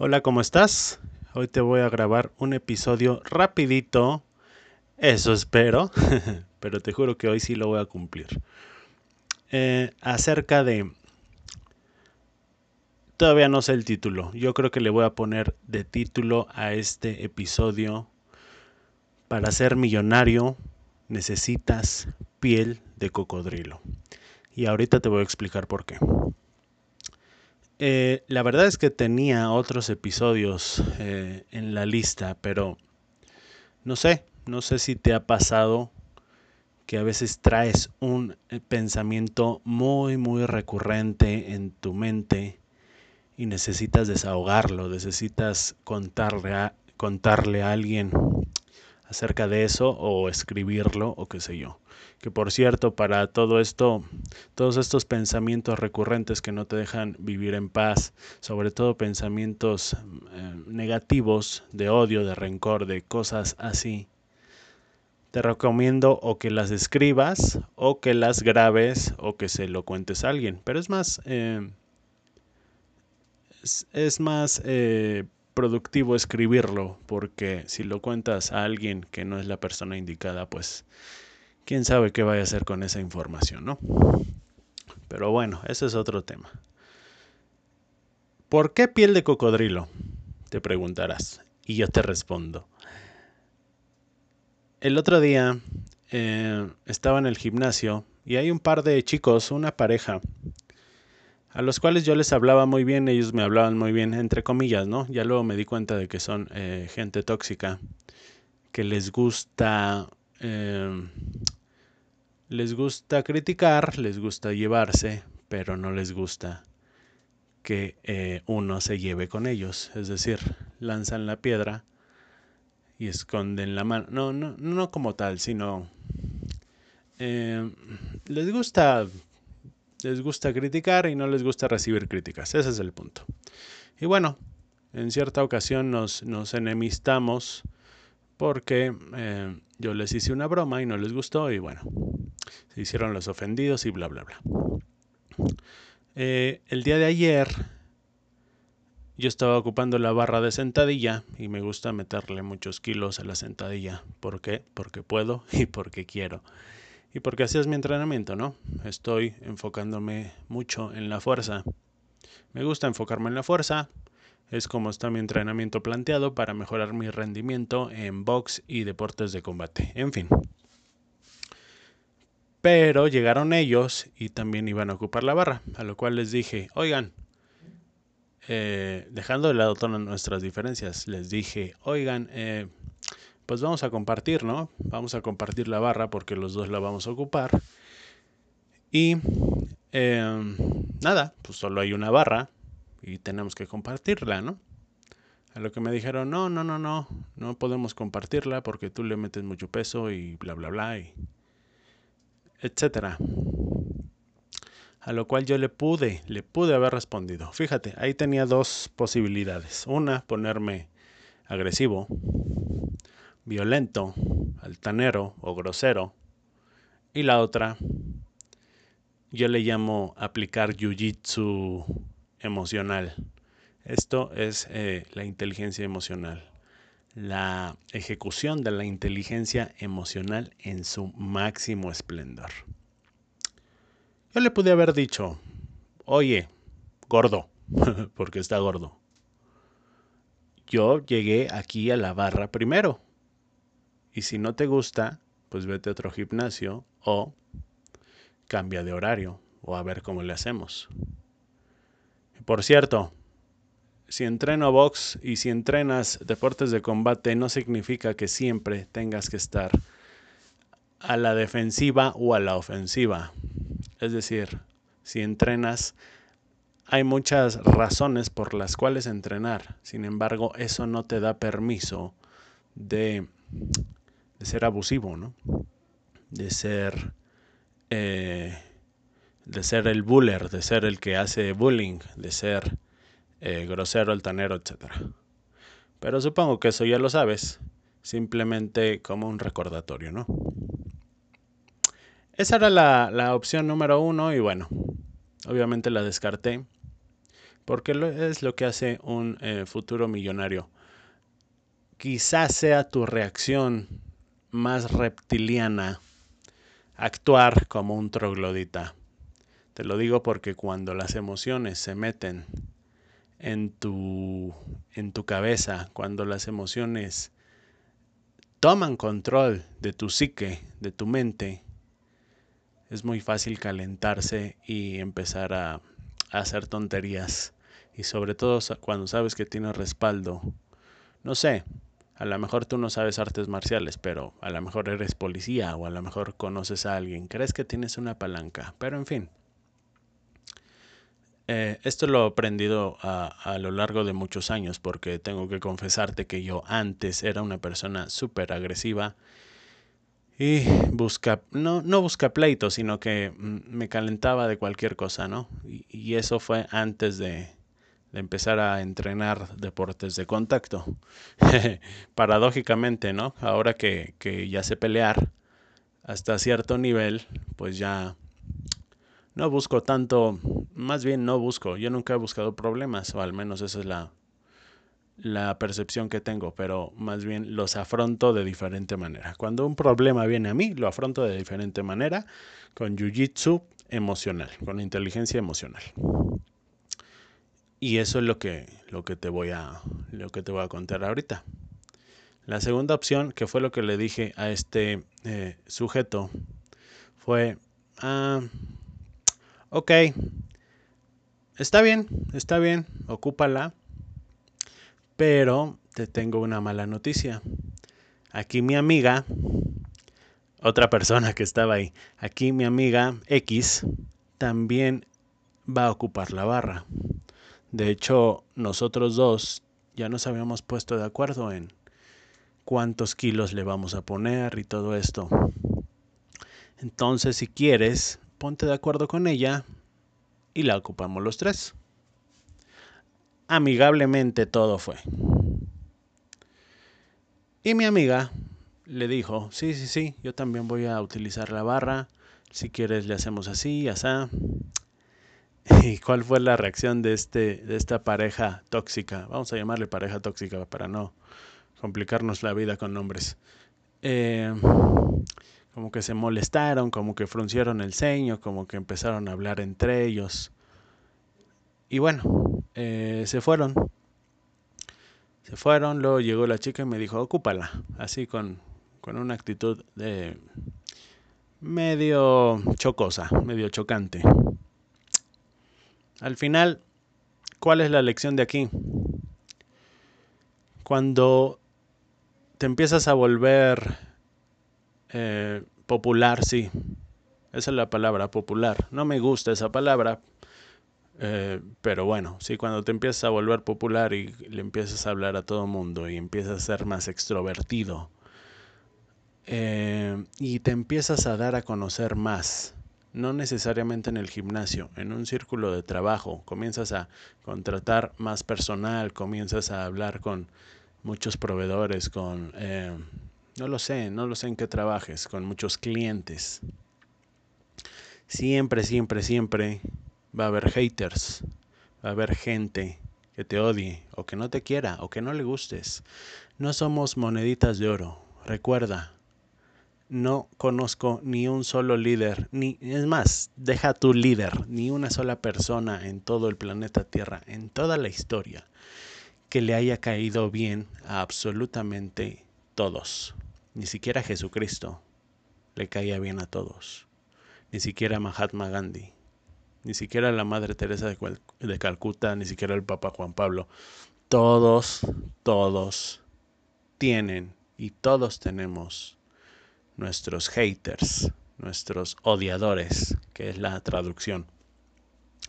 Hola, ¿cómo estás? Hoy te voy a grabar un episodio rapidito, eso espero, pero te juro que hoy sí lo voy a cumplir. Eh, acerca de... Todavía no sé el título, yo creo que le voy a poner de título a este episodio. Para ser millonario necesitas piel de cocodrilo. Y ahorita te voy a explicar por qué. Eh, la verdad es que tenía otros episodios eh, en la lista, pero no sé, no sé si te ha pasado que a veces traes un eh, pensamiento muy, muy recurrente en tu mente y necesitas desahogarlo, necesitas contarle a, contarle a alguien acerca de eso o escribirlo o qué sé yo. Que por cierto, para todo esto, todos estos pensamientos recurrentes que no te dejan vivir en paz, sobre todo pensamientos eh, negativos de odio, de rencor, de cosas así, te recomiendo o que las escribas o que las grabes o que se lo cuentes a alguien. Pero es más, eh, es, más eh, productivo escribirlo porque si lo cuentas a alguien que no es la persona indicada, pues quién sabe qué vaya a hacer con esa información, ¿no? Pero bueno, ese es otro tema. ¿Por qué piel de cocodrilo? Te preguntarás. Y yo te respondo. El otro día eh, estaba en el gimnasio y hay un par de chicos, una pareja, a los cuales yo les hablaba muy bien, ellos me hablaban muy bien, entre comillas, ¿no? Ya luego me di cuenta de que son eh, gente tóxica, que les gusta eh, les gusta criticar, les gusta llevarse, pero no les gusta que eh, uno se lleve con ellos. Es decir, lanzan la piedra y esconden la mano. No, no, no como tal, sino eh, les gusta les gusta criticar y no les gusta recibir críticas. Ese es el punto. Y bueno, en cierta ocasión nos, enemistamos porque eh, yo les hice una broma y no les gustó y bueno, se hicieron los ofendidos y bla, bla, bla. Eh, el día de ayer yo estaba ocupando la barra de sentadilla y me gusta meterle muchos kilos a la sentadilla. ¿Por qué? Porque puedo y porque quiero. Y porque así es mi entrenamiento, ¿no? Estoy enfocándome mucho en la fuerza. Me gusta enfocarme en la fuerza. Es como está mi entrenamiento planteado para mejorar mi rendimiento en box y deportes de combate. En fin, pero llegaron ellos y también iban a ocupar la barra, a lo cual les dije, oigan, eh, dejando de lado todas nuestras diferencias, les dije, oigan, eh, pues vamos a compartir, ¿no? Vamos a compartir la barra porque los dos la vamos a ocupar. Y em, nada, pues solo hay una barra y tenemos que compartirla, ¿no? A lo que me dijeron, no, no, no, no, no podemos compartirla porque tú le metes mucho peso y bla, bla, bla. Y etcétera. A lo cual yo le pude, le pude haber respondido. Fíjate, ahí tenía dos posibilidades. Una, ponerme agresivo, violento, altanero o grosero. Y la otra, yo le llamo aplicar jiu-jitsu emocional. Esto es eh, la inteligencia emocional la ejecución de la inteligencia emocional en su máximo esplendor. Yo le pude haber dicho, oye, gordo, porque está gordo. Yo llegué aquí a la barra primero. Y si no te gusta, pues vete a otro gimnasio o cambia de horario o a ver cómo le hacemos. Por cierto, si entreno box y si entrenas deportes de combate, no significa que siempre tengas que estar a la defensiva o a la ofensiva. Es decir, si entrenas, hay muchas razones por las cuales entrenar. Sin embargo, eso no te da permiso de, ser abusivo, ¿no? De ser... Eh, de ser el buller, de ser el que hace bullying, de ser eh, grosero, altanero, etc. Pero supongo que eso ya lo sabes, simplemente como un recordatorio, ¿no? Esa era la, la opción número uno y bueno, obviamente la descarté. porque es lo que hace un eh, futuro millonario. Quizás sea tu reacción más reptiliana actuar como un troglodita. Te lo digo porque cuando las emociones se meten en tu, en tu cabeza, cuando las emociones toman control de tu psique, de tu mente, es muy fácil calentarse y empezar a, a hacer tonterías. Y sobre todo cuando sabes que tienes respaldo. No sé, a lo mejor tú no sabes artes marciales, pero a lo mejor eres policía o a lo mejor conoces a alguien, crees que tienes una palanca, pero en fin. Eh, esto lo he aprendido a, lo largo de muchos años porque tengo que confesarte que yo antes era una persona súper agresiva y busca, no, no busca pleito, sino que mm, me calentaba de cualquier cosa, ¿no? y eso fue antes de empezar a entrenar deportes de contacto. Paradójicamente, ¿no? Ahora que, que, ya sé pelear hasta cierto nivel, pues ya no busco tanto, más bien no busco, yo nunca he buscado problemas, o al menos esa es la, la percepción que tengo, pero más bien los afronto de diferente manera. Cuando un problema viene a mí, lo afronto de diferente manera, con jiu-jitsu emocional, con inteligencia emocional. Y eso es lo que, lo que, te voy a, lo que te voy a contar ahorita. La segunda opción, que fue lo que le dije a este eh, sujeto, fue, ah, ok, está bien, está bien, ocúpala, pero te tengo una mala noticia. Aquí mi amiga, otra persona que estaba ahí, aquí mi amiga X también va a ocupar la barra. De hecho, nosotros dos ya nos habíamos puesto de acuerdo en cuántos kilos le vamos a poner y todo esto. Entonces, si quieres, ponte de acuerdo con ella y la ocupamos los tres. Amigablemente todo fue. Y mi amiga le dijo, sí, sí, sí, yo también voy a utilizar la barra. Si quieres le hacemos así, así. ¿Y cuál fue la reacción de, este, de esta pareja tóxica? Vamos a llamarle pareja tóxica para no complicarnos la vida con nombres. Eh, como que se molestaron, como que fruncieron el ceño, como que empezaron a hablar entre ellos. Y bueno, eh, se fueron. Se fueron, luego llegó la chica y me dijo, ocúpala, así con, con una actitud de medio chocosa, medio chocante. Al final, ¿cuál es la lección de aquí? Cuando te empiezas a volver eh, popular, sí, esa es la palabra, popular. No me gusta esa palabra, eh, pero bueno, sí, cuando te empiezas a volver popular y le empiezas a hablar a todo mundo y empiezas a ser más extrovertido eh, y te empiezas a dar a conocer más no necesariamente en el gimnasio, en un círculo de trabajo, comienzas a contratar más personal, comienzas a hablar con muchos proveedores, con, eh, no lo sé, no lo sé en qué trabajes, con muchos clientes. Siempre, siempre, siempre va a haber haters, va a haber gente que te odie o que no te quiera o que no le gustes. No somos moneditas de oro. Recuerda, no conozco ni un solo líder, ni es más, deja tu líder, ni una sola persona en todo el planeta Tierra, en toda la historia, que le haya caído bien a absolutamente todos. Ni siquiera Jesucristo le caía bien a todos. Ni siquiera Mahatma Gandhi. Ni siquiera la Madre Teresa de, de Calcuta, ni siquiera el Papa Juan Pablo. Todos, todos tienen y todos tenemos nuestros haters, nuestros odiadores, que es la traducción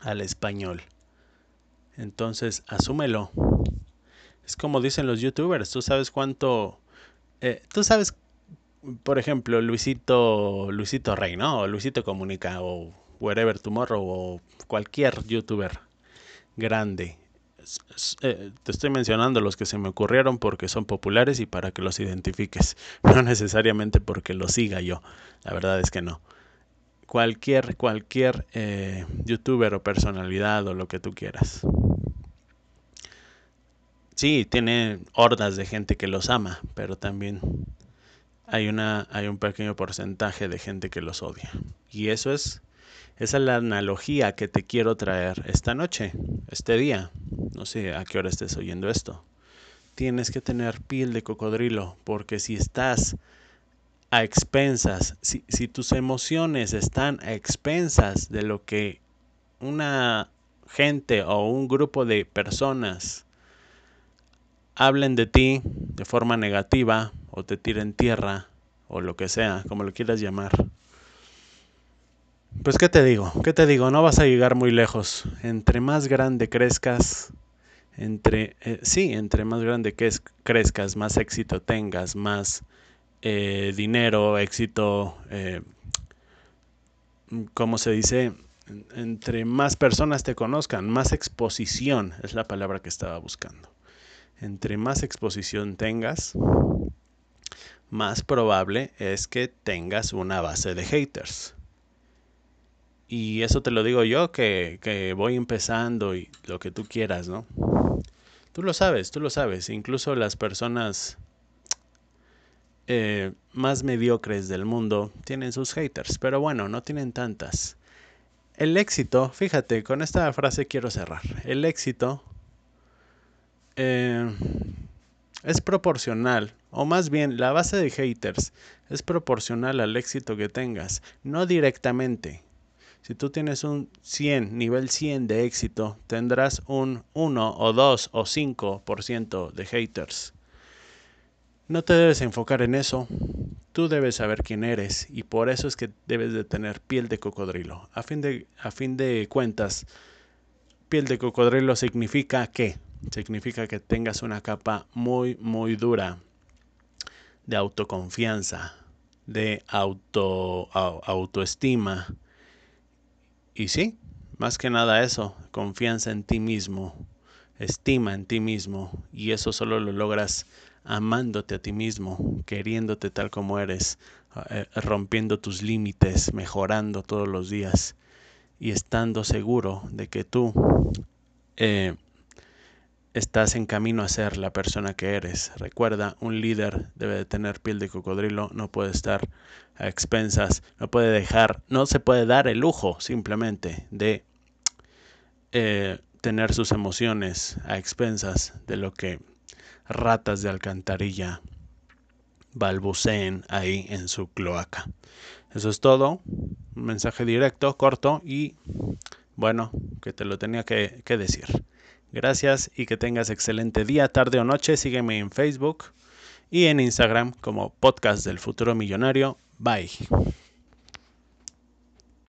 al español. Entonces, asúmelo. Es como dicen los youtubers, tú sabes cuánto... Eh, tú sabes, por ejemplo, Luisito, Luisito Rey, ¿no? O Luisito Comunica, o Wherever Tomorrow, o cualquier youtuber grande. Eh, te estoy mencionando los que se me ocurrieron porque son populares y para que los identifiques, no necesariamente porque los siga yo, la verdad es que no. Cualquier, cualquier eh, youtuber o personalidad o lo que tú quieras. sí, tiene hordas de gente que los ama, pero también hay, una, hay un pequeño porcentaje de gente que los odia. Y eso es, esa es la analogía que te quiero traer esta noche, este día. No sé a qué hora estés oyendo esto. Tienes que tener piel de cocodrilo, porque si estás a expensas, si, si tus emociones están a expensas de lo que una gente o un grupo de personas hablen de ti de forma negativa o te tiren tierra o lo que sea, como lo quieras llamar. Pues qué te digo, qué te digo, no vas a llegar muy lejos. Entre más grande crezcas, entre eh, sí, entre más grande que crezcas, más éxito tengas, más eh, dinero, éxito, eh, ¿cómo se dice? Entre más personas te conozcan, más exposición es la palabra que estaba buscando. Entre más exposición tengas, más probable es que tengas una base de haters. Y eso te lo digo yo que, que, voy empezando y lo que tú quieras, ¿no? Tú lo sabes, tú lo sabes. Incluso las personas eh, más mediocres del mundo tienen sus haters, pero bueno, no tienen tantas. El éxito, fíjate, con esta frase quiero cerrar. El éxito eh, es proporcional, o más bien la base de haters es proporcional al éxito que tengas, no directamente. Si tú tienes un 100, nivel 100 de éxito, tendrás un 1 o 2 o 5% de haters. No te debes enfocar en eso. Tú debes saber quién eres y por eso es que debes de tener piel de cocodrilo. A fin de, a fin de cuentas, piel de cocodrilo significa que significa que tengas una capa muy muy dura de autoconfianza, de auto, autoestima. Y sí, más que nada eso, confianza en ti mismo, estima en ti mismo y eso solo lo logras amándote a ti mismo, queriéndote tal como eres, eh, rompiendo tus límites, mejorando todos los días y estando seguro de que tú eh, estás en camino a ser la persona que eres. Recuerda, un líder debe de tener piel de cocodrilo, no puede estar a expensas, no puede dejar, no se puede dar el lujo simplemente de eh, tener sus emociones a expensas de lo que ratas de alcantarilla balbuceen ahí en su cloaca. Eso es todo. Un mensaje directo, corto y bueno, que te lo tenía que, que decir. Gracias y que tengas excelente día, tarde o noche. Sígueme en Facebook y en Instagram como Podcast del Futuro Millonario. Bye.